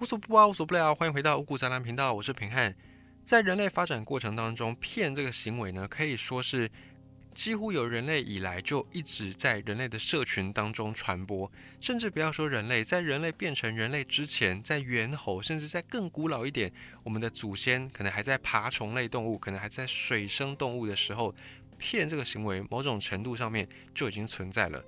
无所不包，无所不聊，欢迎回到五谷杂粮频道，我是平汉。在人类发展过程当中，骗这个行为呢，可以说是几乎有人类以来就一直在人类的社群当中传播。甚至不要说人类，在人类变成人类之前，在猿猴，甚至在更古老一点，我们的祖先可能还在爬虫类动物，可能还在水生动物的时候，骗这个行为，某种程度上面就已经存在了。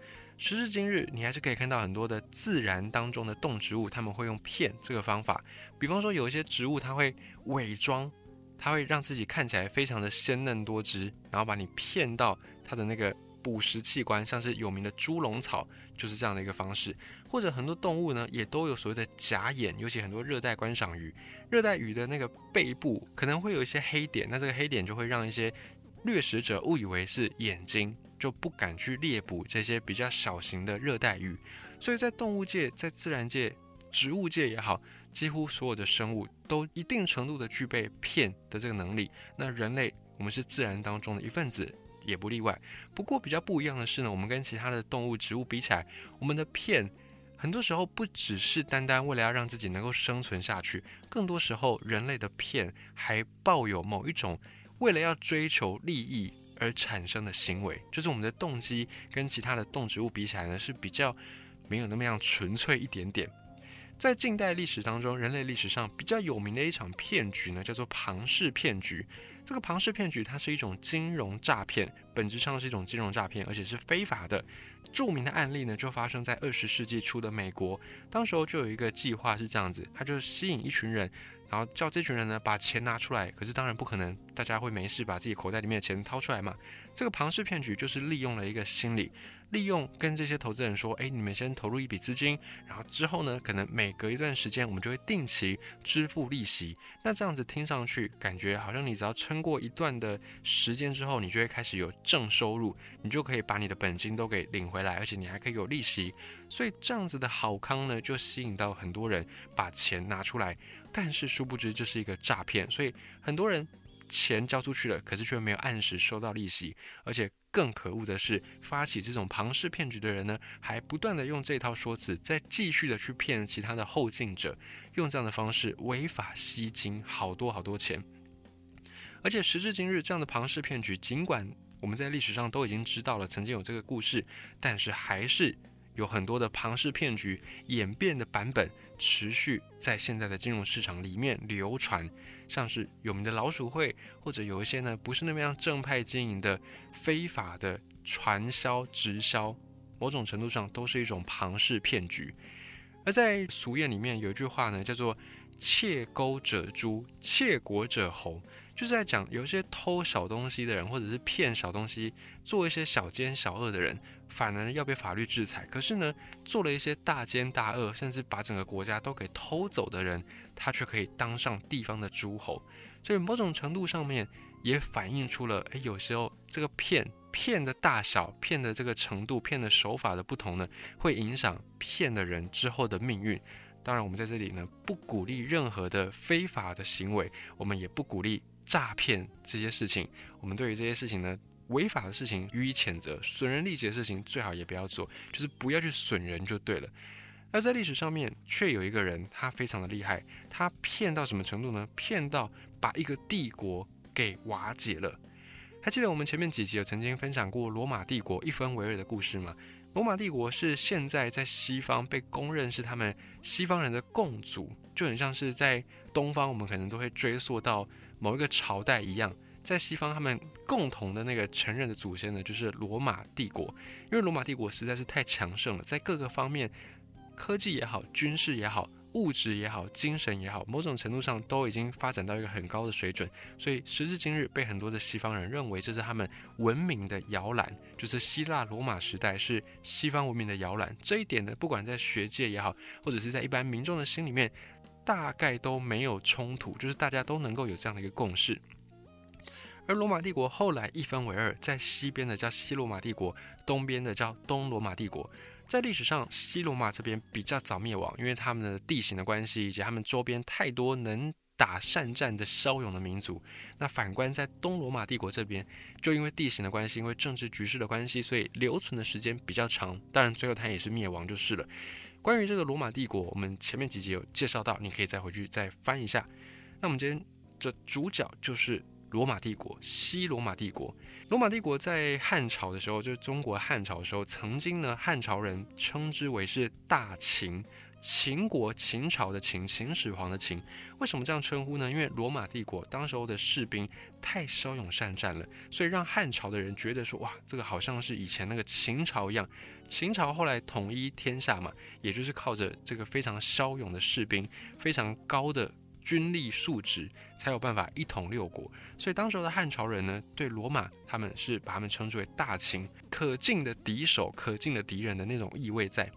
时至今日，你还是可以看到很多的自然当中的动植物，他们会用骗这个方法。比方说，有一些植物，它会伪装，它会让自己看起来非常的鲜嫩多汁，然后把你骗到它的那个捕食器官，像是有名的猪笼草，就是这样的一个方式。或者很多动物呢，也都有所谓的假眼，尤其很多热带观赏鱼，热带鱼的那个背部可能会有一些黑点，那这个黑点就会让一些掠食者误以为是眼睛。就不敢去猎捕这些比较小型的热带鱼，所以在动物界、在自然界、植物界也好，几乎所有的生物都一定程度的具备骗的这个能力。那人类，我们是自然当中的一份子，也不例外。不过比较不一样的是呢，我们跟其他的动物、植物比起来，我们的骗很多时候不只是单单为了要让自己能够生存下去，更多时候人类的骗还抱有某一种为了要追求利益。而产生的行为，就是我们的动机跟其他的动植物比起来呢，是比较没有那么样纯粹一点点。在近代历史当中，人类历史上比较有名的一场骗局呢，叫做庞氏骗局。这个庞氏骗局，它是一种金融诈骗，本质上是一种金融诈骗，而且是非法的。著名的案例呢，就发生在二十世纪初的美国。当时候就有一个计划是这样子，它就吸引一群人。然后叫这群人呢把钱拿出来，可是当然不可能，大家会没事把自己口袋里面的钱掏出来嘛？这个庞氏骗局就是利用了一个心理。利用跟这些投资人说，哎，你们先投入一笔资金，然后之后呢，可能每隔一段时间，我们就会定期支付利息。那这样子听上去，感觉好像你只要撑过一段的时间之后，你就会开始有正收入，你就可以把你的本金都给领回来，而且你还可以有利息。所以这样子的好康呢，就吸引到很多人把钱拿出来。但是殊不知这是一个诈骗，所以很多人钱交出去了，可是却没有按时收到利息，而且。更可恶的是，发起这种庞氏骗局的人呢，还不断的用这套说辞，再继续的去骗其他的后进者，用这样的方式违法吸金好多好多钱。而且时至今日，这样的庞氏骗局，尽管我们在历史上都已经知道了曾经有这个故事，但是还是有很多的庞氏骗局演变的版本，持续在现在的金融市场里面流传。像是有名的老鼠会，或者有一些呢不是那么样正派经营的非法的传销直销，某种程度上都是一种庞氏骗局。而在俗谚里面有一句话呢，叫做“窃钩者诛，窃国者侯”，就是在讲有一些偷小东西的人，或者是骗小东西、做一些小奸小恶的人，反而要被法律制裁。可是呢，做了一些大奸大恶，甚至把整个国家都给偷走的人。他却可以当上地方的诸侯，所以某种程度上面也反映出了，诶，有时候这个骗骗的大小、骗的这个程度、骗的手法的不同呢，会影响骗的人之后的命运。当然，我们在这里呢，不鼓励任何的非法的行为，我们也不鼓励诈骗这些事情。我们对于这些事情呢，违法的事情予以谴责，损人利己的事情最好也不要做，就是不要去损人就对了。而在历史上面，却有一个人，他非常的厉害。他骗到什么程度呢？骗到把一个帝国给瓦解了。还记得我们前面几集有曾经分享过罗马帝国一分为二的故事吗？罗马帝国是现在在西方被公认是他们西方人的共主，就很像是在东方我们可能都会追溯到某一个朝代一样，在西方他们共同的那个承认的祖先呢，就是罗马帝国。因为罗马帝国实在是太强盛了，在各个方面。科技也好，军事也好，物质也好，精神也好，某种程度上都已经发展到一个很高的水准。所以时至今日，被很多的西方人认为这是他们文明的摇篮，就是希腊罗马时代是西方文明的摇篮。这一点呢，不管在学界也好，或者是在一般民众的心里面，大概都没有冲突，就是大家都能够有这样的一个共识。而罗马帝国后来一分为二，在西边的叫西罗马帝国，东边的叫东罗马帝国。在历史上，西罗马这边比较早灭亡，因为他们的地形的关系，以及他们周边太多能打善战的骁勇的民族。那反观在东罗马帝国这边，就因为地形的关系，因为政治局势的关系，所以留存的时间比较长。当然，最后它也是灭亡就是了。关于这个罗马帝国，我们前面几集有介绍到，你可以再回去再翻一下。那我们今天的主角就是罗马帝国，西罗马帝国。罗马帝国在汉朝的时候，就是中国汉朝的时候，曾经呢，汉朝人称之为是大秦。秦国，秦朝的秦，秦始皇的秦，为什么这样称呼呢？因为罗马帝国当时候的士兵太骁勇善战了，所以让汉朝的人觉得说，哇，这个好像是以前那个秦朝一样。秦朝后来统一天下嘛，也就是靠着这个非常骁勇的士兵，非常高的军力素质，才有办法一统六国。所以当时的汉朝人呢，对罗马他们是把他们称之为大秦，可敬的敌手，可敬的敌人的那种意味在。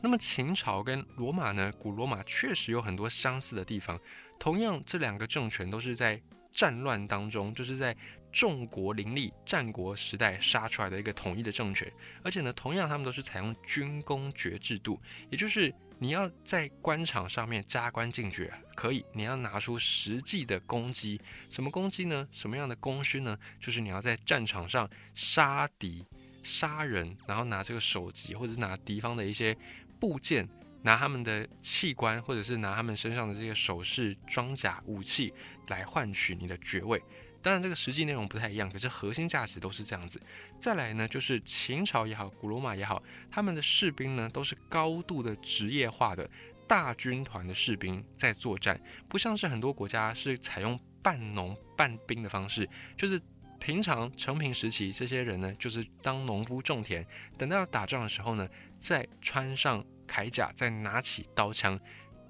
那么秦朝跟罗马呢？古罗马确实有很多相似的地方。同样，这两个政权都是在战乱当中，就是在众国林立、战国时代杀出来的一个统一的政权。而且呢，同样他们都是采用军功爵制度，也就是你要在官场上面加官进爵，可以，你要拿出实际的功绩。什么功绩呢？什么样的功勋呢？就是你要在战场上杀敌、杀人，然后拿这个首级，或者是拿敌方的一些。部件拿他们的器官，或者是拿他们身上的这些首饰、装甲、武器来换取你的爵位。当然，这个实际内容不太一样，可是核心价值都是这样子。再来呢，就是秦朝也好，古罗马也好，他们的士兵呢都是高度的职业化的大军团的士兵在作战，不像是很多国家是采用半农半兵的方式，就是平常成平时期这些人呢就是当农夫种田，等到要打仗的时候呢。再穿上铠甲，再拿起刀枪，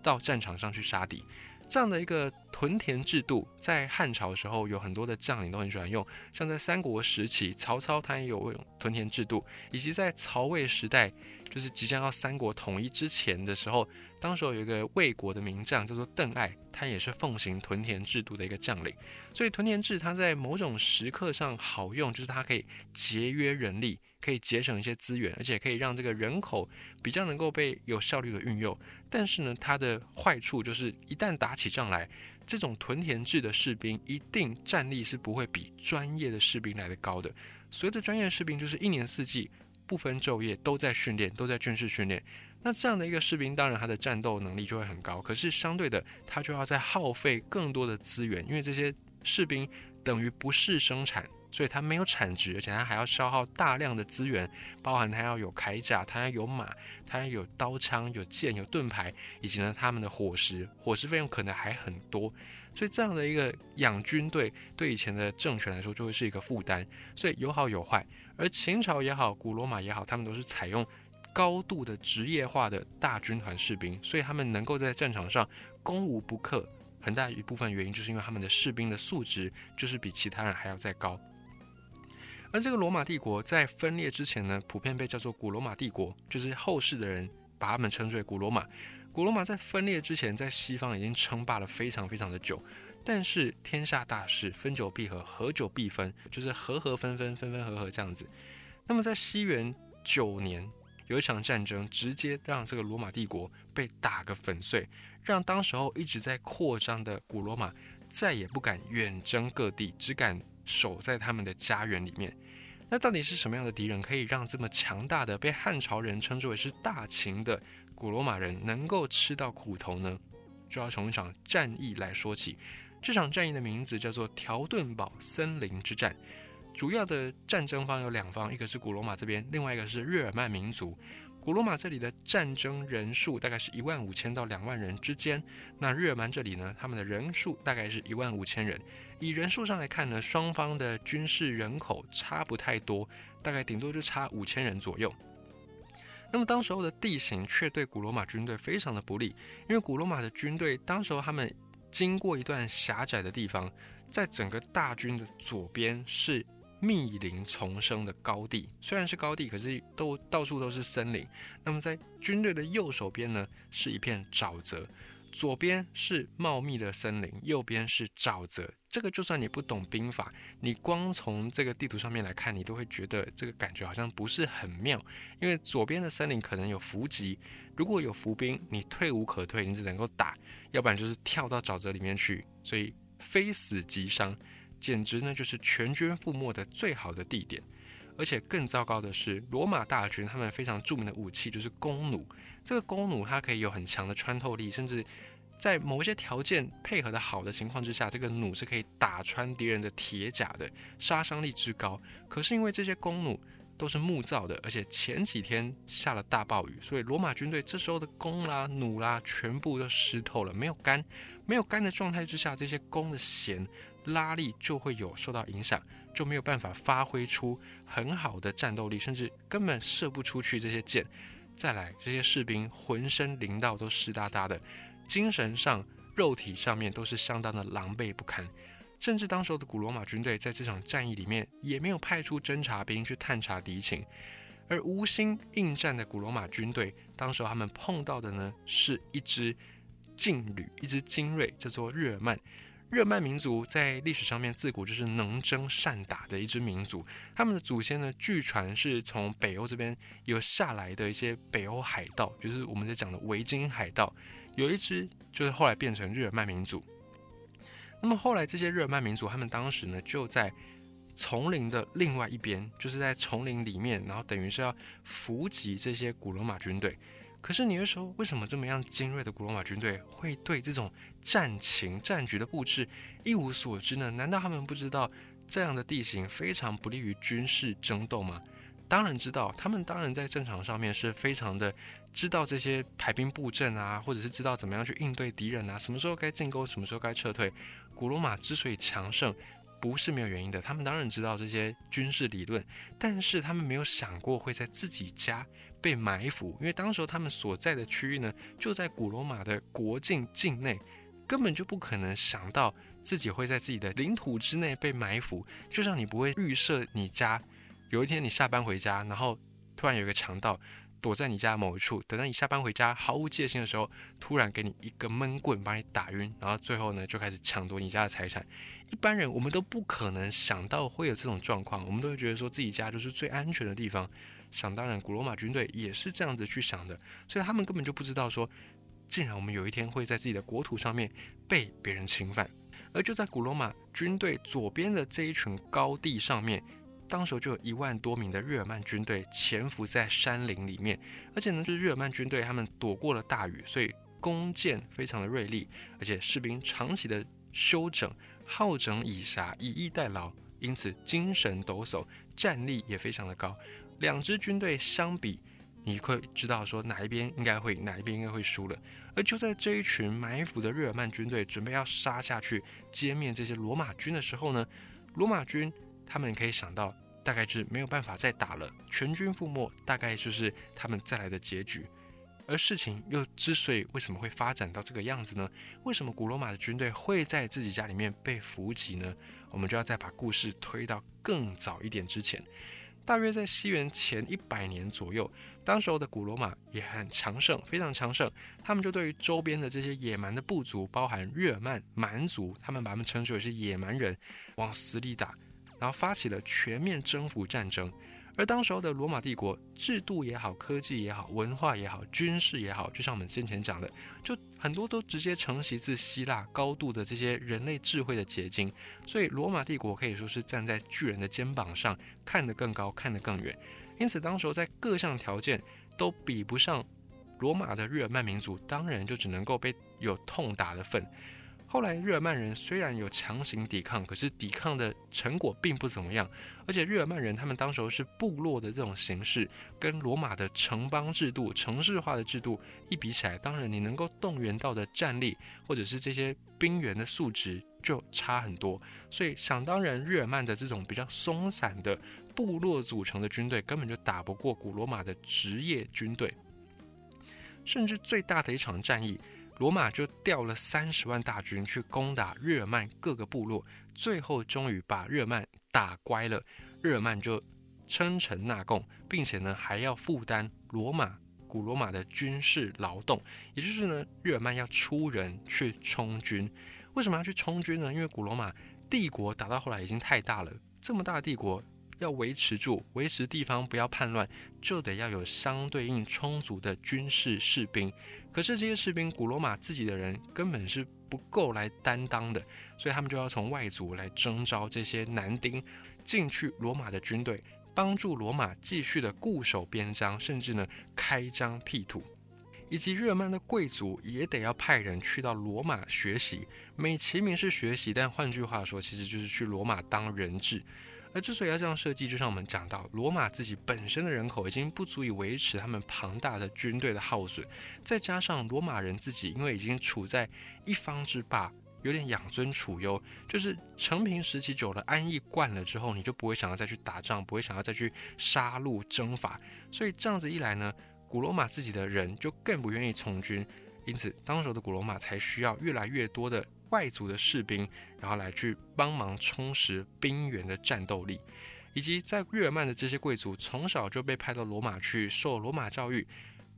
到战场上去杀敌，这样的一个屯田制度，在汉朝的时候有很多的将领都很喜欢用，像在三国时期，曹操他也有用屯田制度，以及在曹魏时代，就是即将要三国统一之前的时候。当时有一个魏国的名将叫做邓艾，他也是奉行屯田制度的一个将领。所以屯田制它在某种时刻上好用，就是它可以节约人力，可以节省一些资源，而且可以让这个人口比较能够被有效率的运用。但是呢，它的坏处就是一旦打起仗来，这种屯田制的士兵一定战力是不会比专业的士兵来的高的。所谓的专业士兵，就是一年四季不分昼夜都在训练，都在军事训练。那这样的一个士兵，当然他的战斗能力就会很高，可是相对的，他就要再耗费更多的资源，因为这些士兵等于不是生产，所以他没有产值，而且他还要消耗大量的资源，包含他要有铠甲，他要有马，他要有刀枪、有剑、有盾牌，以及呢他们的伙食，伙食费用可能还很多，所以这样的一个养军队，对以前的政权来说就会是一个负担，所以有好有坏。而秦朝也好，古罗马也好，他们都是采用。高度的职业化的大军团士兵，所以他们能够在战场上攻无不克。很大一部分原因就是因为他们的士兵的素质就是比其他人还要再高。而这个罗马帝国在分裂之前呢，普遍被叫做古罗马帝国，就是后世的人把他们称之为古罗马。古罗马在分裂之前，在西方已经称霸了非常非常的久。但是天下大势，分久必合，合久必分，就是合合分分，分分合合这样子。那么在西元九年。有一场战争，直接让这个罗马帝国被打个粉碎，让当时候一直在扩张的古罗马再也不敢远征各地，只敢守在他们的家园里面。那到底是什么样的敌人，可以让这么强大的被汉朝人称之为是大秦的古罗马人能够吃到苦头呢？就要从一场战役来说起。这场战役的名字叫做条顿堡森林之战。主要的战争方有两方，一个是古罗马这边，另外一个是日耳曼民族。古罗马这里的战争人数大概是一万五千到两万人之间，那日耳曼这里呢，他们的人数大概是一万五千人。以人数上来看呢，双方的军事人口差不太多，大概顶多就差五千人左右。那么当时候的地形却对古罗马军队非常的不利，因为古罗马的军队当时候他们经过一段狭窄的地方，在整个大军的左边是。密林丛生的高地，虽然是高地，可是都到处都是森林。那么在军队的右手边呢，是一片沼泽，左边是茂密的森林，右边是沼泽。这个就算你不懂兵法，你光从这个地图上面来看，你都会觉得这个感觉好像不是很妙。因为左边的森林可能有伏击，如果有伏兵，你退无可退，你只能够打，要不然就是跳到沼泽里面去，所以非死即伤。简直呢，就是全军覆没的最好的地点。而且更糟糕的是，罗马大军他们非常著名的武器就是弓弩。这个弓弩它可以有很强的穿透力，甚至在某些条件配合的好的情况之下，这个弩是可以打穿敌人的铁甲的，杀伤力之高。可是因为这些弓弩都是木造的，而且前几天下了大暴雨，所以罗马军队这时候的弓啦、弩啦，全部都湿透了，没有干。没有干的状态之下，这些弓的弦拉力就会有受到影响，就没有办法发挥出很好的战斗力，甚至根本射不出去这些箭。再来，这些士兵浑身淋到都湿哒哒的，精神上、肉体上面都是相当的狼狈不堪。甚至当时候的古罗马军队在这场战役里面也没有派出侦察兵去探查敌情，而无心应战的古罗马军队，当时他们碰到的呢是一支劲旅，一支精锐，叫做日耳曼。日耳曼民族在历史上面自古就是能征善打的一支民族，他们的祖先呢，据传是从北欧这边有下来的一些北欧海盗，就是我们在讲的维京海盗，有一支就是后来变成日耳曼民族。那么后来，这些日耳曼民族，他们当时呢就在丛林的另外一边，就是在丛林里面，然后等于是要伏击这些古罗马军队。可是你会说，为什么这么样精锐的古罗马军队会对这种战情、战局的布置一无所知呢？难道他们不知道这样的地形非常不利于军事争斗吗？当然知道，他们当然在战场上面是非常的知道这些排兵布阵啊，或者是知道怎么样去应对敌人啊，什么时候该进攻，什么时候该撤退。古罗马之所以强盛，不是没有原因的。他们当然知道这些军事理论，但是他们没有想过会在自己家被埋伏，因为当时他们所在的区域呢，就在古罗马的国境境内，根本就不可能想到自己会在自己的领土之内被埋伏。就像你不会预设你家有一天你下班回家，然后突然有一个强盗。躲在你家某一处，等到你下班回家毫无戒心的时候，突然给你一个闷棍把你打晕，然后最后呢就开始抢夺你家的财产。一般人我们都不可能想到会有这种状况，我们都会觉得说自己家就是最安全的地方。想当然，古罗马军队也是这样子去想的，所以他们根本就不知道说，竟然我们有一天会在自己的国土上面被别人侵犯。而就在古罗马军队左边的这一群高地上面。当时就有一万多名的日耳曼军队潜伏在山林里面，而且呢，就是日耳曼军队他们躲过了大雨，所以弓箭非常的锐利，而且士兵长期的休整，好整以暇，以逸待劳，因此精神抖擞，战力也非常的高。两支军队相比，你会知道说哪一边应该会，哪一边应该会输了。而就在这一群埋伏的日耳曼军队准备要杀下去歼灭这些罗马军的时候呢，罗马军。他们可以想到，大概是没有办法再打了，全军覆没，大概就是他们再来的结局。而事情又之所以为什么会发展到这个样子呢？为什么古罗马的军队会在自己家里面被伏击呢？我们就要再把故事推到更早一点之前，大约在西元前一百年左右，当时候的古罗马也很强盛，非常强盛。他们就对于周边的这些野蛮的部族，包含日耳曼蛮族，他们把他们称之为是野蛮人，往死里打。然后发起了全面征服战争，而当时候的罗马帝国制度也好，科技也好，文化也好，军事也好，就像我们先前讲的，就很多都直接承袭自希腊高度的这些人类智慧的结晶，所以罗马帝国可以说是站在巨人的肩膀上，看得更高，看得更远。因此，当时候在各项条件都比不上罗马的日耳曼民族，当然就只能够被有痛打的份。后来，日耳曼人虽然有强行抵抗，可是抵抗的成果并不怎么样。而且，日耳曼人他们当时候是部落的这种形式，跟罗马的城邦制度、城市化的制度一比起来，当然你能够动员到的战力，或者是这些兵员的素质就差很多。所以，想当然，日耳曼的这种比较松散的部落组成的军队，根本就打不过古罗马的职业军队。甚至最大的一场战役。罗马就调了三十万大军去攻打日耳曼各个部落，最后终于把日耳曼打乖了。日耳曼就称臣纳贡，并且呢还要负担罗马古罗马的军事劳动，也就是呢日耳曼要出人去充军。为什么要去充军呢？因为古罗马帝国打到后来已经太大了，这么大的帝国要维持住，维持地方不要叛乱，就得要有相对应充足的军事士兵。可是这些士兵，古罗马自己的人根本是不够来担当的，所以他们就要从外族来征召这些男丁进去罗马的军队，帮助罗马继续的固守边疆，甚至呢开疆辟土。以及日耳曼的贵族也得要派人去到罗马学习，美其名是学习，但换句话说，其实就是去罗马当人质。而之所以要这样设计，就像我们讲到，罗马自己本身的人口已经不足以维持他们庞大的军队的耗损，再加上罗马人自己因为已经处在一方之霸，有点养尊处优，就是成平时期久了，安逸惯了之后，你就不会想要再去打仗，不会想要再去杀戮征伐，所以这样子一来呢，古罗马自己的人就更不愿意从军，因此当时的古罗马才需要越来越多的。外族的士兵，然后来去帮忙充实兵员的战斗力，以及在日耳曼的这些贵族从小就被派到罗马去受罗马教育，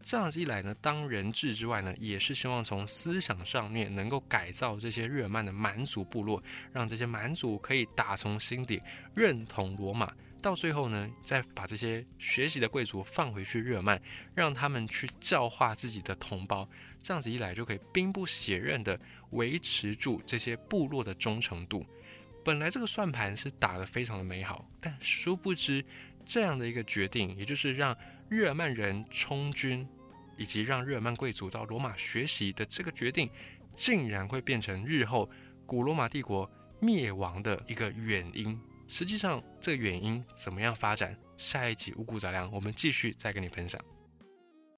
这样一来呢，当人质之外呢，也是希望从思想上面能够改造这些日耳曼的蛮族部落，让这些蛮族可以打从心底认同罗马。到最后呢，再把这些学习的贵族放回去日耳曼，让他们去教化自己的同胞，这样子一来就可以兵不血刃的维持住这些部落的忠诚度。本来这个算盘是打得非常的美好，但殊不知这样的一个决定，也就是让日耳曼人充军，以及让日耳曼贵族到罗马学习的这个决定，竟然会变成日后古罗马帝国灭亡的一个原因。实际上，这个原因怎么样发展？下一集五谷杂粮，我们继续再跟你分享。